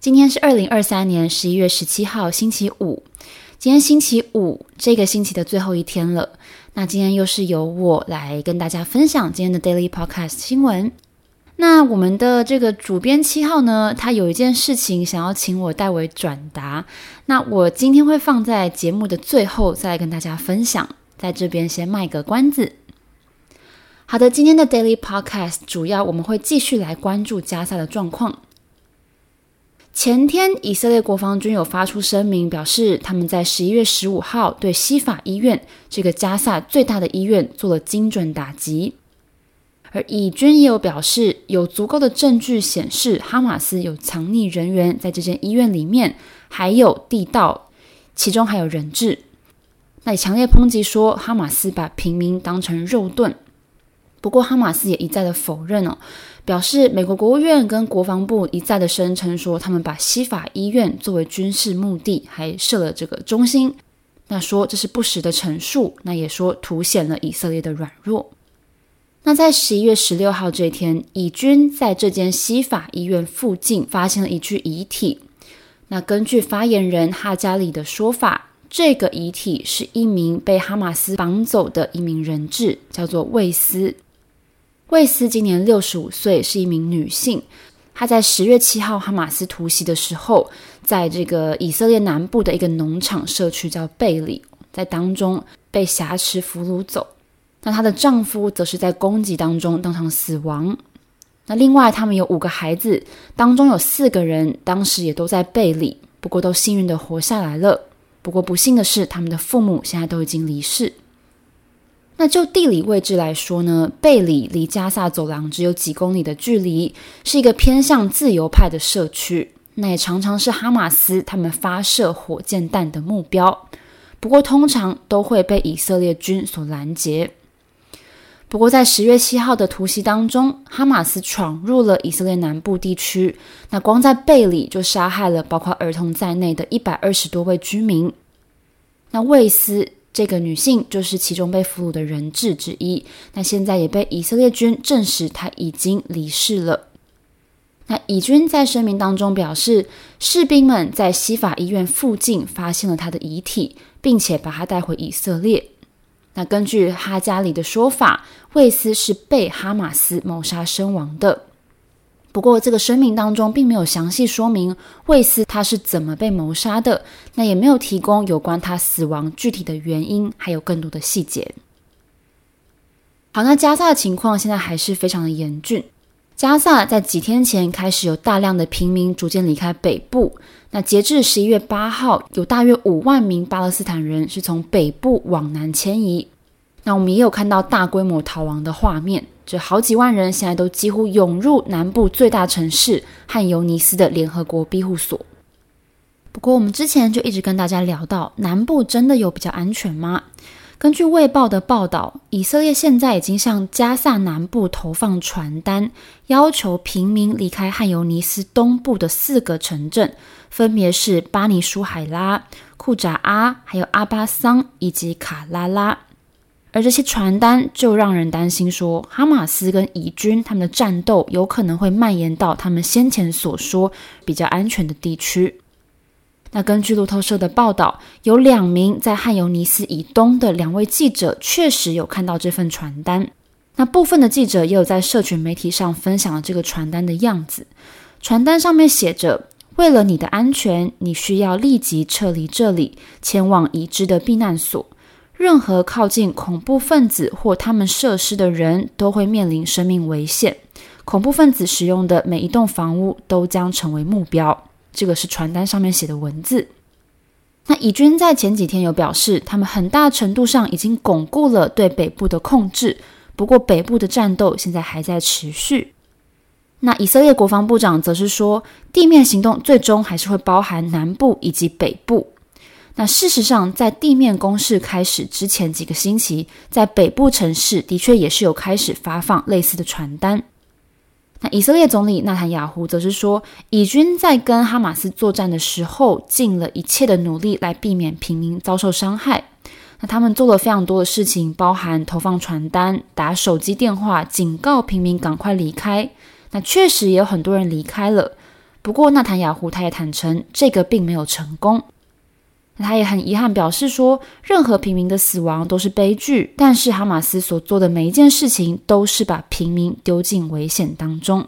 今天是二零二三年十一月十七号，星期五。今天星期五，这个星期的最后一天了。那今天又是由我来跟大家分享今天的 Daily Podcast 新闻。那我们的这个主编七号呢，他有一件事情想要请我代为转达。那我今天会放在节目的最后再来跟大家分享，在这边先卖个关子。好的，今天的 Daily Podcast 主要我们会继续来关注加萨的状况。前天，以色列国防军有发出声明，表示他们在十一月十五号对西法医院这个加萨最大的医院做了精准打击。而以军也有表示，有足够的证据显示哈马斯有藏匿人员在这间医院里面，还有地道，其中还有人质。那也强烈抨击说，哈马斯把平民当成肉盾。不过，哈马斯也一再的否认哦，表示美国国务院跟国防部一再的声称说，他们把西法医院作为军事目的，还设了这个中心。那说这是不实的陈述，那也说凸显了以色列的软弱。那在十一月十六号这一天，以军在这间西法医院附近发现了一具遗体。那根据发言人哈加里的说法，这个遗体是一名被哈马斯绑走的一名人质，叫做卫斯。卫斯今年六十五岁，是一名女性。她在十月七号哈马斯突袭的时候，在这个以色列南部的一个农场社区叫贝里，在当中被挟持俘虏走。那她的丈夫则是在攻击当中当场死亡。那另外，他们有五个孩子，当中有四个人当时也都在贝里，不过都幸运地活下来了。不过不幸的是，他们的父母现在都已经离世。那就地理位置来说呢，贝里离加萨走廊只有几公里的距离，是一个偏向自由派的社区。那也常常是哈马斯他们发射火箭弹的目标，不过通常都会被以色列军所拦截。不过在十月七号的突袭当中，哈马斯闯入了以色列南部地区，那光在贝里就杀害了包括儿童在内的一百二十多位居民。那卫斯。这个女性就是其中被俘虏的人质之一，那现在也被以色列军证实她已经离世了。那以军在声明当中表示，士兵们在西法医院附近发现了她的遗体，并且把她带回以色列。那根据哈加里的说法，卫斯是被哈马斯谋杀身亡的。不过，这个声明当中并没有详细说明卫斯他是怎么被谋杀的，那也没有提供有关他死亡具体的原因，还有更多的细节。好，那加萨的情况现在还是非常的严峻。加萨在几天前开始有大量的平民逐渐离开北部，那截至十一月八号，有大约五万名巴勒斯坦人是从北部往南迁移。那我们也有看到大规模逃亡的画面。这好几万人现在都几乎涌入南部最大城市汉尤尼斯的联合国庇护所。不过，我们之前就一直跟大家聊到，南部真的有比较安全吗？根据《卫报》的报道，以色列现在已经向加萨南部投放传单，要求平民离开汉尤尼斯东部的四个城镇，分别是巴尼舒海拉、库扎阿、还有阿巴桑以及卡拉拉。而这些传单就让人担心说，哈马斯跟以军他们的战斗有可能会蔓延到他们先前所说比较安全的地区。那根据路透社的报道，有两名在汉尤尼斯以东的两位记者确实有看到这份传单。那部分的记者也有在社群媒体上分享了这个传单的样子。传单上面写着：“为了你的安全，你需要立即撤离这里，前往已知的避难所。”任何靠近恐怖分子或他们设施的人都会面临生命危险。恐怖分子使用的每一栋房屋都将成为目标。这个是传单上面写的文字。那以军在前几天有表示，他们很大程度上已经巩固了对北部的控制。不过，北部的战斗现在还在持续。那以色列国防部长则是说，地面行动最终还是会包含南部以及北部。那事实上，在地面攻势开始之前几个星期，在北部城市的确也是有开始发放类似的传单。那以色列总理纳坦雅胡则是说，以军在跟哈马斯作战的时候，尽了一切的努力来避免平民遭受伤害。那他们做了非常多的事情，包含投放传单、打手机电话，警告平民赶快离开。那确实也有很多人离开了，不过纳坦雅胡他也坦承，这个并没有成功。他也很遗憾表示说，任何平民的死亡都是悲剧，但是哈马斯所做的每一件事情都是把平民丢进危险当中。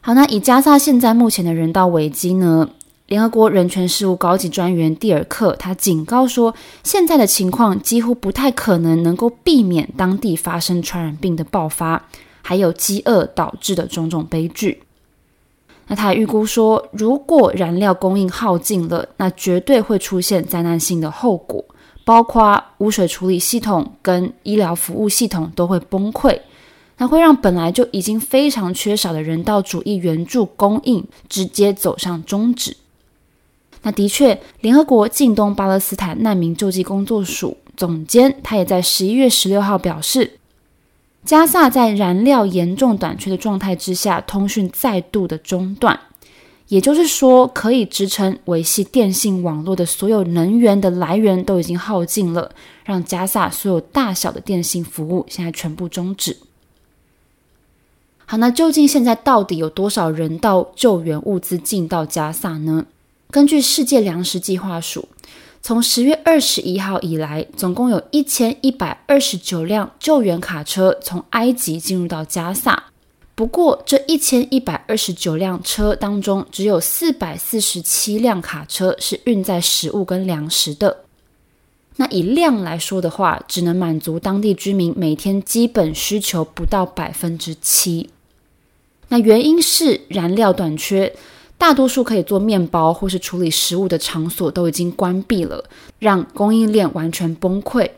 好，那以加萨现在目前的人道危机呢？联合国人权事务高级专员蒂尔克他警告说，现在的情况几乎不太可能能够避免当地发生传染病的爆发，还有饥饿导致的种种悲剧。那他预估说，如果燃料供应耗尽了，那绝对会出现灾难性的后果，包括污水处理系统跟医疗服务系统都会崩溃，那会让本来就已经非常缺少的人道主义援助供应直接走上终止。那的确，联合国近东巴勒斯坦难民救济工作署总监他也在十一月十六号表示。加萨在燃料严重短缺的状态之下，通讯再度的中断，也就是说，可以支撑维系电信网络的所有能源的来源都已经耗尽了，让加萨所有大小的电信服务现在全部终止。好，那究竟现在到底有多少人道救援物资进到加萨呢？根据世界粮食计划署。从十月二十一号以来，总共有一千一百二十九辆救援卡车从埃及进入到加萨。不过，这一千一百二十九辆车当中，只有四百四十七辆卡车是运载食物跟粮食的。那以量来说的话，只能满足当地居民每天基本需求不到百分之七。那原因是燃料短缺。大多数可以做面包或是处理食物的场所都已经关闭了，让供应链完全崩溃。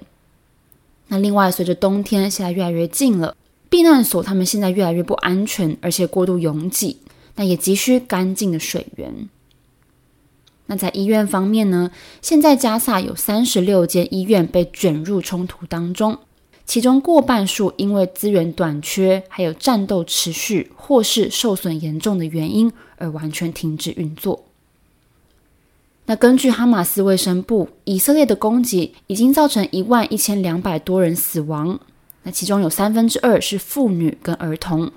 那另外，随着冬天现在越来越近了，避难所他们现在越来越不安全，而且过度拥挤，那也急需干净的水源。那在医院方面呢？现在加萨有三十六间医院被卷入冲突当中。其中过半数因为资源短缺，还有战斗持续或是受损严重的原因而完全停止运作。那根据哈马斯卫生部，以色列的攻击已经造成一万一千两百多人死亡，那其中有三分之二是妇女跟儿童。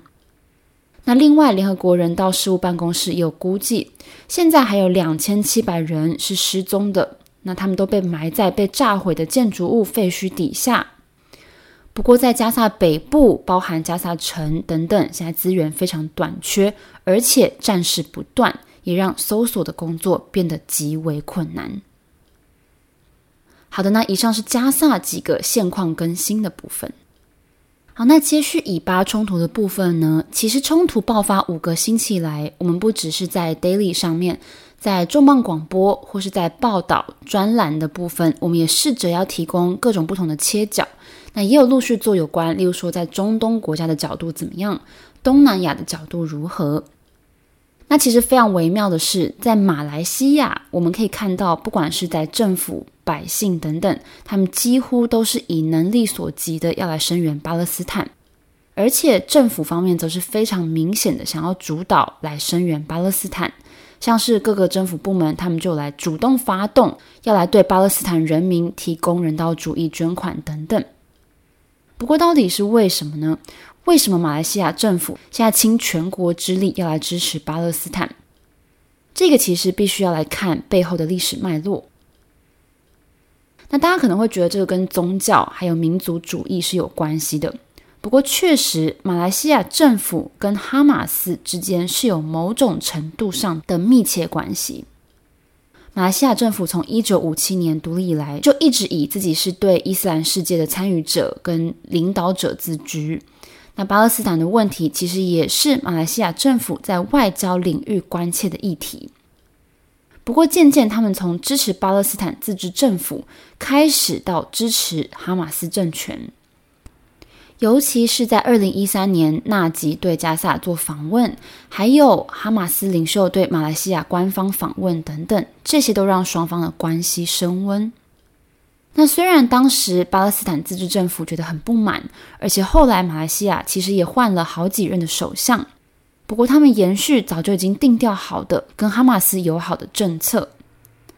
那另外，联合国人道事务办公室也有估计，现在还有两千七百人是失踪的，那他们都被埋在被炸毁的建筑物废墟底下。不过，在加萨北部，包含加萨城等等，现在资源非常短缺，而且战事不断，也让搜索的工作变得极为困难。好的，那以上是加萨几个现况更新的部分。好，那接续以巴冲突的部分呢？其实冲突爆发五个星期来，我们不只是在 Daily 上面，在重磅广播或是在报道专栏的部分，我们也试着要提供各种不同的切角。那也有陆续做有关，例如说在中东国家的角度怎么样，东南亚的角度如何？那其实非常微妙的是，在马来西亚，我们可以看到，不管是在政府、百姓等等，他们几乎都是以能力所及的要来声援巴勒斯坦，而且政府方面则是非常明显的想要主导来声援巴勒斯坦，像是各个政府部门，他们就来主动发动，要来对巴勒斯坦人民提供人道主义捐款等等。不过，到底是为什么呢？为什么马来西亚政府现在倾全国之力要来支持巴勒斯坦？这个其实必须要来看背后的历史脉络。那大家可能会觉得这个跟宗教还有民族主义是有关系的。不过，确实，马来西亚政府跟哈马斯之间是有某种程度上的密切关系。马来西亚政府从一九五七年独立以来，就一直以自己是对伊斯兰世界的参与者跟领导者自居。那巴勒斯坦的问题，其实也是马来西亚政府在外交领域关切的议题。不过，渐渐他们从支持巴勒斯坦自治政府开始到支持哈马斯政权，尤其是在二零一三年纳吉对加萨做访问，还有哈马斯领袖对马来西亚官方访问等等，这些都让双方的关系升温。那虽然当时巴勒斯坦自治政府觉得很不满，而且后来马来西亚其实也换了好几任的首相，不过他们延续早就已经定调好的跟哈马斯友好的政策。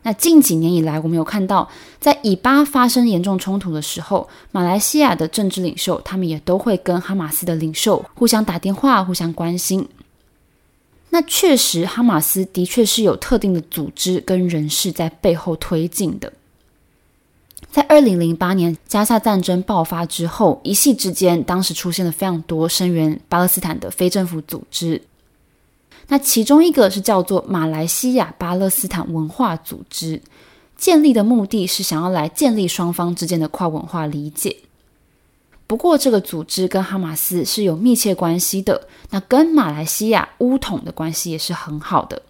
那近几年以来，我们有看到在以巴发生严重冲突的时候，马来西亚的政治领袖他们也都会跟哈马斯的领袖互相打电话，互相关心。那确实，哈马斯的确是有特定的组织跟人士在背后推进的。在二零零八年加萨战争爆发之后，一夕之间，当时出现了非常多声援巴勒斯坦的非政府组织。那其中一个是叫做马来西亚巴勒斯坦文化组织，建立的目的是想要来建立双方之间的跨文化理解。不过，这个组织跟哈马斯是有密切关系的，那跟马来西亚巫统的关系也是很好的。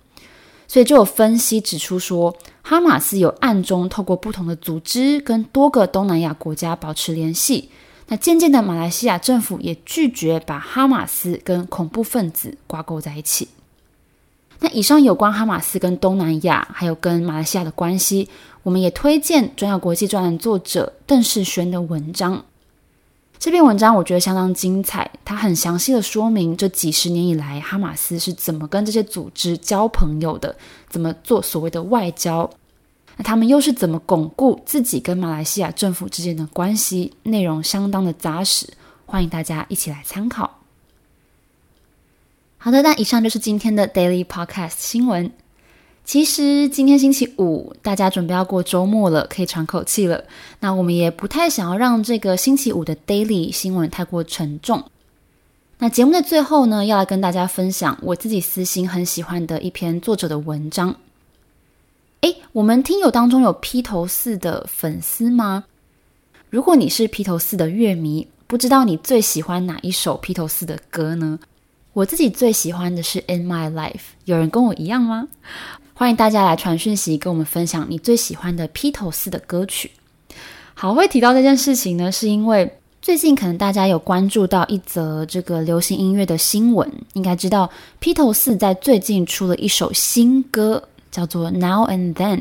所以就有分析指出说，哈马斯有暗中透过不同的组织跟多个东南亚国家保持联系。那渐渐的，马来西亚政府也拒绝把哈马斯跟恐怖分子挂钩在一起。那以上有关哈马斯跟东南亚还有跟马来西亚的关系，我们也推荐转角国际专栏作者邓世轩的文章。这篇文章我觉得相当精彩，它很详细的说明这几十年以来哈马斯是怎么跟这些组织交朋友的，怎么做所谓的外交，那他们又是怎么巩固自己跟马来西亚政府之间的关系，内容相当的扎实，欢迎大家一起来参考。好的，那以上就是今天的 Daily Podcast 新闻。其实今天星期五，大家准备要过周末了，可以喘口气了。那我们也不太想要让这个星期五的 Daily 新闻太过沉重。那节目的最后呢，要来跟大家分享我自己私心很喜欢的一篇作者的文章。诶，我们听友当中有披头四的粉丝吗？如果你是披头四的乐迷，不知道你最喜欢哪一首披头四的歌呢？我自己最喜欢的是《In My Life》，有人跟我一样吗？欢迎大家来传讯息，跟我们分享你最喜欢的披头四的歌曲。好，会提到这件事情呢，是因为最近可能大家有关注到一则这个流行音乐的新闻，应该知道披头四在最近出了一首新歌，叫做《Now and Then》。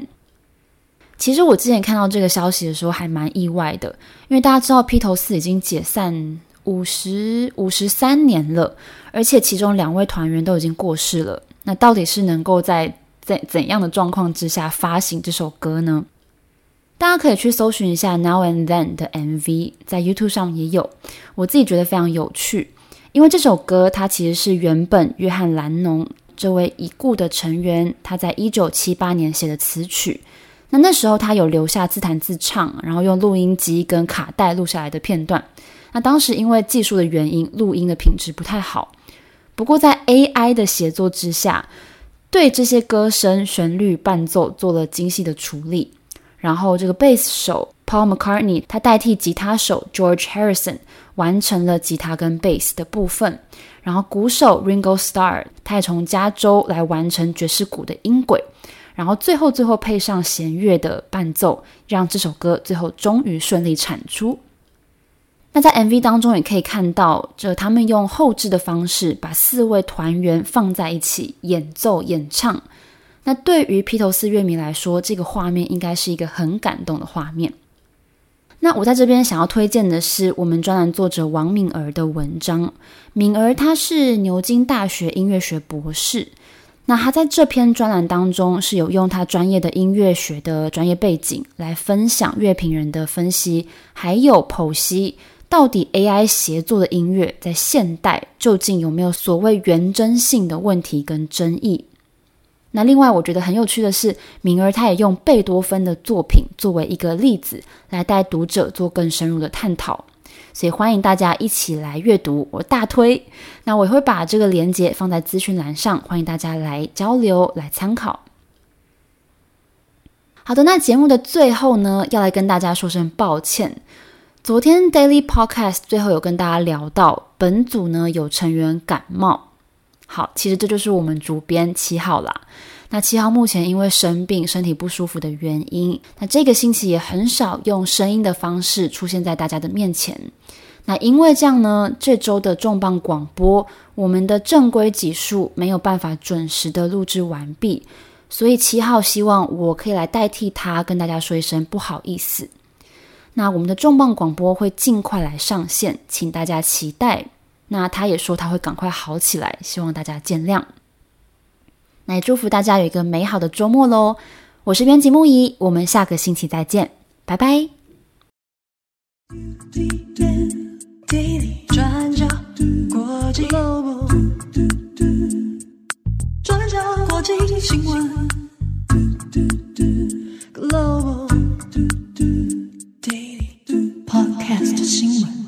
其实我之前看到这个消息的时候还蛮意外的，因为大家知道披头四已经解散五十五十三年了，而且其中两位团员都已经过世了。那到底是能够在在怎样的状况之下发行这首歌呢？大家可以去搜寻一下《Now and Then》的 MV，在 YouTube 上也有。我自己觉得非常有趣，因为这首歌它其实是原本约翰·兰农这位已故的成员他在一九七八年写的词曲。那那时候他有留下自弹自唱，然后用录音机跟卡带录下来的片段。那当时因为技术的原因，录音的品质不太好。不过在 AI 的协作之下，对这些歌声、旋律、伴奏做了精细的处理，然后这个贝斯手 Paul McCartney 他代替吉他手 George Harrison 完成了吉他跟贝斯的部分，然后鼓手 Ringo Starr 他也从加州来完成爵士鼓的音轨，然后最后最后配上弦乐的伴奏，让这首歌最后终于顺利产出。那在 MV 当中也可以看到，这他们用后置的方式把四位团员放在一起演奏演唱。那对于披头四乐迷来说，这个画面应该是一个很感动的画面。那我在这边想要推荐的是我们专栏作者王敏儿的文章。敏儿她是牛津大学音乐学博士。那她在这篇专栏当中是有用她专业的音乐学的专业背景来分享乐评人的分析，还有剖析。到底 AI 协作的音乐在现代究竟有没有所谓原真性的问题跟争议？那另外我觉得很有趣的是，敏儿她也用贝多芬的作品作为一个例子，来带读者做更深入的探讨。所以欢迎大家一起来阅读，我大推。那我也会把这个连接放在资讯栏上，欢迎大家来交流来参考。好的，那节目的最后呢，要来跟大家说声抱歉。昨天 Daily Podcast 最后有跟大家聊到，本组呢有成员感冒。好，其实这就是我们主编七号啦。那七号目前因为生病、身体不舒服的原因，那这个星期也很少用声音的方式出现在大家的面前。那因为这样呢，这周的重磅广播，我们的正规集数没有办法准时的录制完毕，所以七号希望我可以来代替他跟大家说一声不好意思。那我们的重磅广播会尽快来上线，请大家期待。那他也说他会赶快好起来，希望大家见谅。那也祝福大家有一个美好的周末喽！我是编辑木仪，我们下个星期再见，拜拜。转角国际，新闻。新闻。